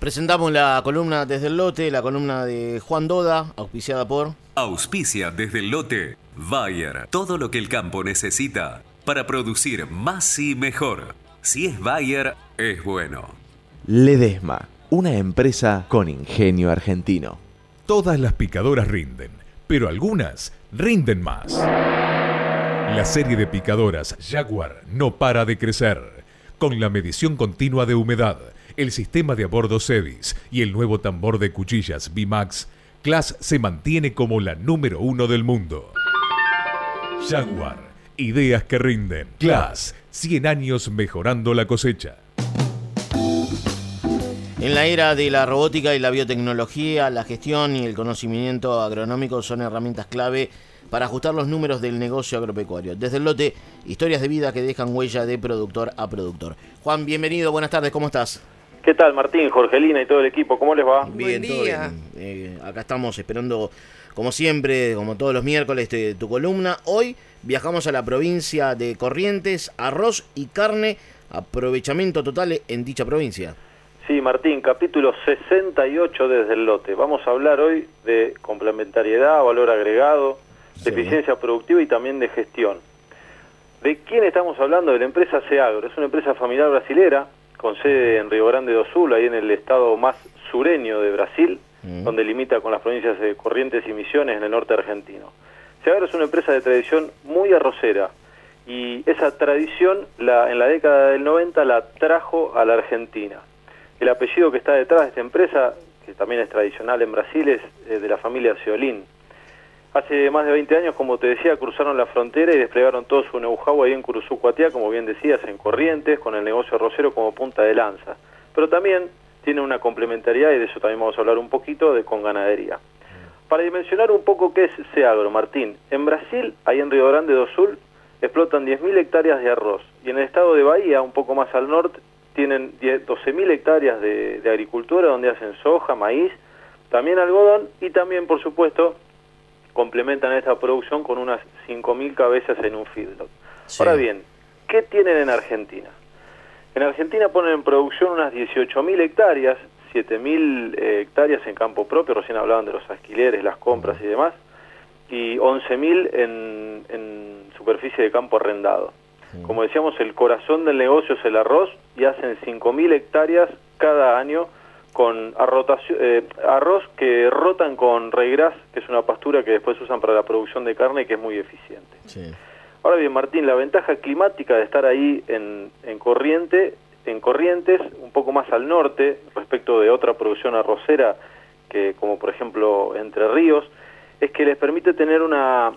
Presentamos la columna desde el lote, la columna de Juan Doda, auspiciada por... Auspicia desde el lote Bayer, todo lo que el campo necesita para producir más y mejor. Si es Bayer, es bueno. Ledesma, una empresa con ingenio argentino. Todas las picadoras rinden, pero algunas rinden más. La serie de picadoras Jaguar no para de crecer. Con la medición continua de humedad, el sistema de abordo CEDIS y el nuevo tambor de cuchillas VMAX, Class se mantiene como la número uno del mundo. Jaguar, ideas que rinden. Class, 100 años mejorando la cosecha. En la era de la robótica y la biotecnología, la gestión y el conocimiento agronómico son herramientas clave para ajustar los números del negocio agropecuario. Desde el lote, historias de vida que dejan huella de productor a productor. Juan, bienvenido, buenas tardes, ¿cómo estás? ¿Qué tal, Martín, Jorgelina y todo el equipo? ¿Cómo les va? Bien, todo bien. Eh, acá estamos esperando, como siempre, como todos los miércoles, tu columna. Hoy viajamos a la provincia de Corrientes, arroz y carne, aprovechamiento total en dicha provincia. Sí, Martín, capítulo 68 desde el lote. Vamos a hablar hoy de complementariedad, valor agregado, de eficiencia productiva y también de gestión. ¿De quién estamos hablando? De la empresa Seagro. Es una empresa familiar brasilera con sede en Río Grande do Sul, ahí en el estado más sureño de Brasil, mm. donde limita con las provincias de Corrientes y Misiones en el norte argentino. Seagro es una empresa de tradición muy arrocera y esa tradición la, en la década del 90 la trajo a la Argentina. El apellido que está detrás de esta empresa, que también es tradicional en Brasil, es eh, de la familia Seolín. Hace más de 20 años, como te decía, cruzaron la frontera y desplegaron todo su know-how ahí en Curuzucuatiá, como bien decías, en Corrientes, con el negocio arrocero como punta de lanza. Pero también tiene una complementariedad, y de eso también vamos a hablar un poquito, de con ganadería. Para dimensionar un poco qué es Seagro, Martín, en Brasil, ahí en Río Grande do Sul, explotan 10.000 hectáreas de arroz, y en el estado de Bahía, un poco más al norte, tienen 12.000 hectáreas de, agricultura donde hacen soja, maíz, también algodón y también, por supuesto, complementan esta producción con unas 5.000 cabezas en un feedlot. Ahora bien, ¿qué tienen en Argentina? En Argentina ponen en producción unas 18.000 hectáreas, 7.000 eh, hectáreas en campo propio, recién hablaban de los alquileres, las compras y demás, y 11.000 en, en superficie de campo arrendado. Como decíamos, el corazón del negocio es el arroz y hacen 5.000 hectáreas cada año con eh, arroz que rotan con reigras, que es una pastura que después usan para la producción de carne y que es muy eficiente. Ahora bien, Martín, la ventaja climática de estar ahí en, en, corriente, en Corrientes, un poco más al norte, respecto de otra producción arrocera, que como por ejemplo Entre Ríos, es que les permite tener una,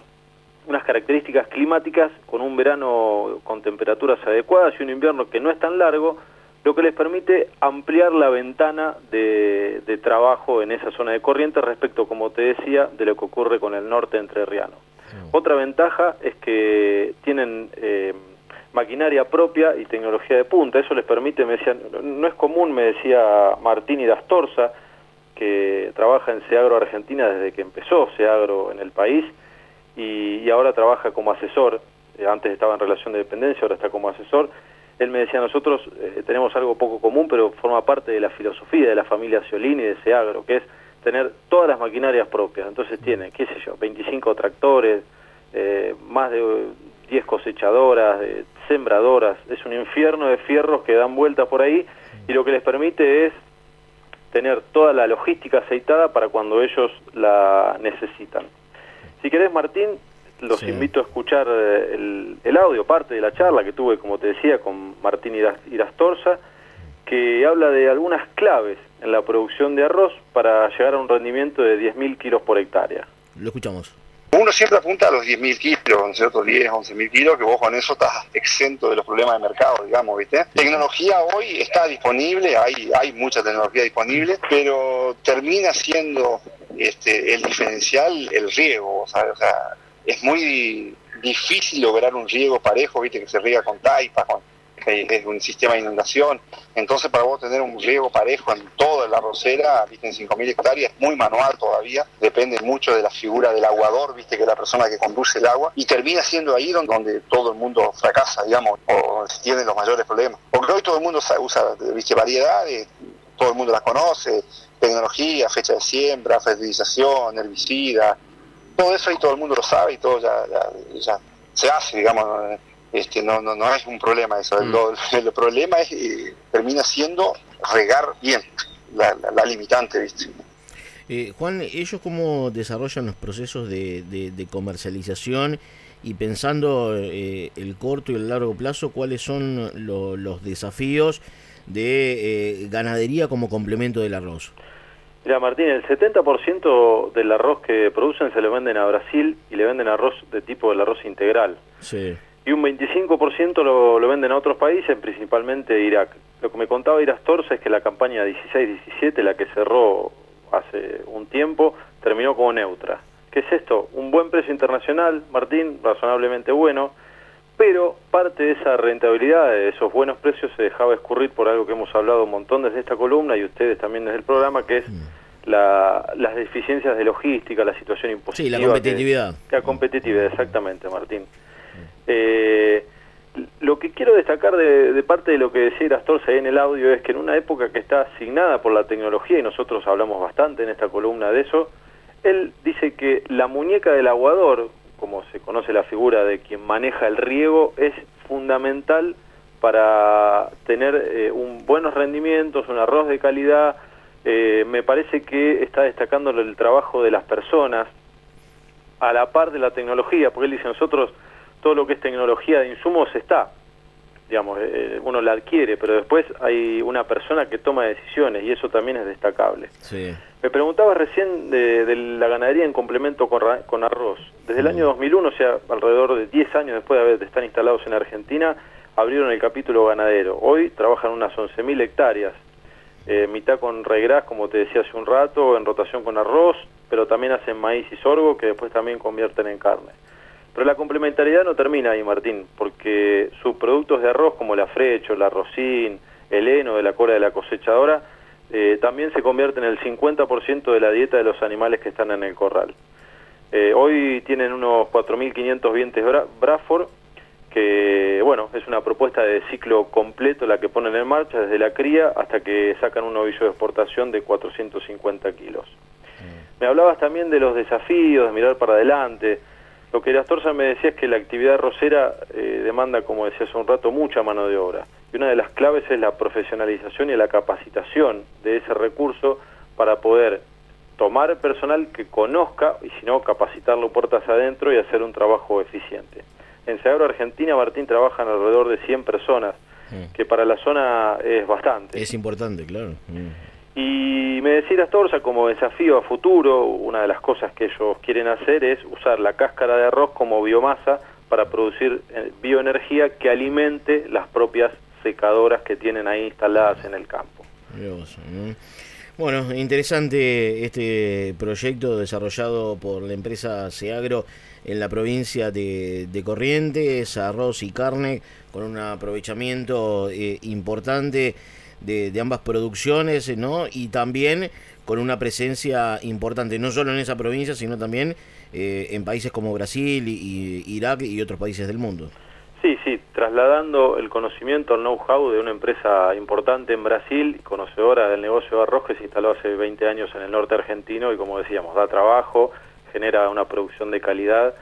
unas características climáticas con un verano con temperaturas adecuadas y un invierno que no es tan largo, lo que les permite ampliar la ventana de, trabajo en esa zona de corriente respecto, como te decía, de lo que ocurre con el norte entrerriano. Otra ventaja es que tienen eh, maquinaria propia y tecnología de punta, eso les permite, me decían, no es común, me decía Martín y Dastorza, que trabaja en Seagro Argentina desde que empezó Seagro en el país, y, ahora trabaja como asesor, eh, antes estaba en relación de dependencia, ahora está como asesor. Él me decía, nosotros eh, tenemos algo poco común, pero forma parte de la filosofía de la familia Ciolini de Seagro, que es tener todas las maquinarias propias. Entonces tiene, qué sé yo, 25 tractores, eh, más de 10 cosechadoras, sembradoras. Es un infierno de fierros que dan vuelta por ahí y lo que les permite es tener toda la logística aceitada para cuando ellos la necesitan. Si querés, Martín, los invito a escuchar eh, el, audio, parte de la charla que tuve, como te decía, con Martín Irastorza, que habla de algunas claves en la producción de arroz para llegar a un rendimiento de 10.000 kilos por hectárea. Lo escuchamos. Uno siempre apunta a los 10.000 kilos, ¿cierto? 10, 11.000 kilos, que vos con eso estás exento de los problemas de mercado, digamos, ¿viste? Tecnología hoy está disponible, hay, hay mucha tecnología disponible, pero termina siendo este, el diferencial, el riego, o sea, es muy difícil lograr un riego parejo, viste, que se riega con taipa, con, que es un sistema de inundación. Entonces, para vos tener un riego parejo en toda la rosera, viste, en 5.000 hectáreas, es muy manual todavía, depende mucho de la figura del aguador, viste, que es la persona que conduce el agua, y termina siendo ahí donde, todo el mundo fracasa, digamos, o tiene los mayores problemas. Porque hoy todo el mundo usa, viste, variedades, todo el mundo las conoce, tecnología, fecha de siembra, fertilización, herbicida, todo eso y todo el mundo lo sabe y todo ya, ya, se hace, digamos, este, no, no, no es un problema eso, mm. el, problema es, eh, termina siendo regar bien, la, la, limitante, ¿viste? Eh, Juan, ¿ellos cómo desarrollan los procesos de, de, comercialización y pensando eh, el corto y el largo plazo, cuáles son los desafíos de ganadería como complemento del arroz? Mira, Martín, el 70% del arroz que producen se lo venden a Brasil y le venden arroz de tipo del arroz integral. Sí. Y un 25% lo, lo venden a otros países, principalmente Irak. Lo que me contaba Iras Torce es que la campaña 16-17, la que cerró hace un tiempo, terminó como neutra. ¿Qué es esto? Un buen precio internacional, Martín, razonablemente bueno, pero parte de esa rentabilidad, de esos buenos precios, se dejaba escurrir por algo que hemos hablado un montón desde esta columna y ustedes también desde el programa, que es mm. las deficiencias de logística, la situación impositiva. Sí, la competitividad. la competitividad, exactamente, Martín. Mm. Eh, lo que quiero destacar de, parte de lo que decía Astorza en el audio es que en una época que está asignada por la tecnología, y nosotros hablamos bastante en esta columna de eso, él dice que la muñeca del aguador, como se conoce la figura de quien maneja el riego, es fundamental para tener eh, un buenos rendimientos, un arroz de calidad. Eh, me parece que está destacando el trabajo de las personas a la par de la tecnología, porque él dice nosotros todo lo que es tecnología de insumos está, digamos, eh, uno la adquiere, pero después hay una persona que toma decisiones y eso también es destacable. Sí. Me preguntaba recién de, la ganadería en complemento con, arroz. Desde el año 2001, o sea, alrededor de 10 años después de, haber, estar instalados en Argentina, abrieron el capítulo ganadero. Hoy trabajan unas 11.000 hectáreas, eh, mitad con regras, como te decía hace un rato, en rotación con arroz, pero también hacen maíz y sorgo que después también convierten en carne. Pero la complementariedad no termina ahí, Martín, porque sus productos de arroz como la frecho, la rosín, el heno de la cola de la cosechadora, eh, también se convierte en el 50% de la dieta de los animales que están en el corral. Eh, hoy tienen unos 4.500 dientes Braford, que bueno, es una propuesta de ciclo completo la que ponen en marcha desde la cría hasta que sacan un novillo de exportación de 450 kilos. Mm. Me hablabas también de los desafíos, de mirar para adelante. Lo que Astorza me decía es que la actividad rosera eh, demanda, como decía hace un rato, mucha mano de obra y una de las claves es la profesionalización y la capacitación de ese recurso para poder tomar personal que conozca y si no capacitarlo puertas adentro y hacer un trabajo eficiente. En Seagro Argentina, Martín, trabajan alrededor de 100 personas, mm. que para la zona es bastante. Es importante, claro. Mm. Y me decía Astorza, como desafío a futuro, una de las cosas que ellos quieren hacer es usar la cáscara de arroz como biomasa para producir eh, bioenergía que alimente las propias secadoras que tienen ahí instaladas en el campo. Bueno, interesante este proyecto desarrollado por la empresa Seagro en la provincia de, Corrientes, arroz y carne, con un aprovechamiento eh, importante de, ambas producciones, ¿no? Y también con una presencia importante, no solo en esa provincia, sino también eh, en países como Brasil, y, Irak y otros países del mundo. Sí, sí, trasladando el conocimiento, el know-how de una empresa importante en Brasil, conocedora del negocio de arroz que se instaló hace 20 años en el norte argentino y como decíamos, da trabajo, genera una producción de calidad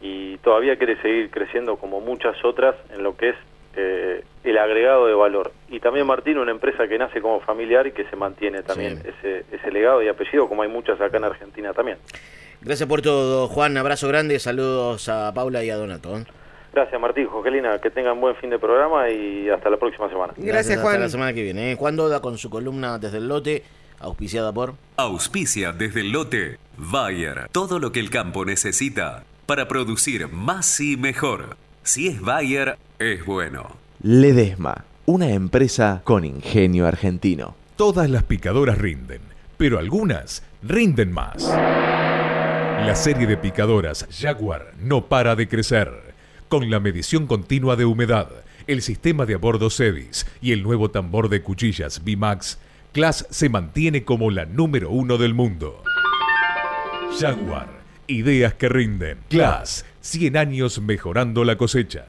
y todavía quiere seguir creciendo como muchas otras en lo que es eh, el agregado de valor. Y también Martín, una empresa que nace como familiar y que se mantiene también ese, ese legado y apellido, como hay muchas acá en Argentina también. Gracias por todo, Juan. Abrazo grande. Saludos a Paula y a Donato. ¿eh? Gracias, Martín, Joselina. Que tengan buen fin de programa y hasta la próxima semana. Gracias, Juan. Hasta la semana que viene. ¿eh? Juan Doda con su columna desde el lote, auspiciada por. Auspicia desde el lote. Bayer. Todo lo que el campo necesita para producir más y mejor. Si es Bayer, es bueno. Ledesma. Una empresa con ingenio argentino. Todas las picadoras rinden, pero algunas rinden más. La serie de picadoras Jaguar no para de crecer con la medición continua de humedad, el sistema de abordo CEDIS y el nuevo tambor de cuchillas VMAX, Class se mantiene como la número uno del mundo. Jaguar, ideas que rinden. Class, 100 años mejorando la cosecha.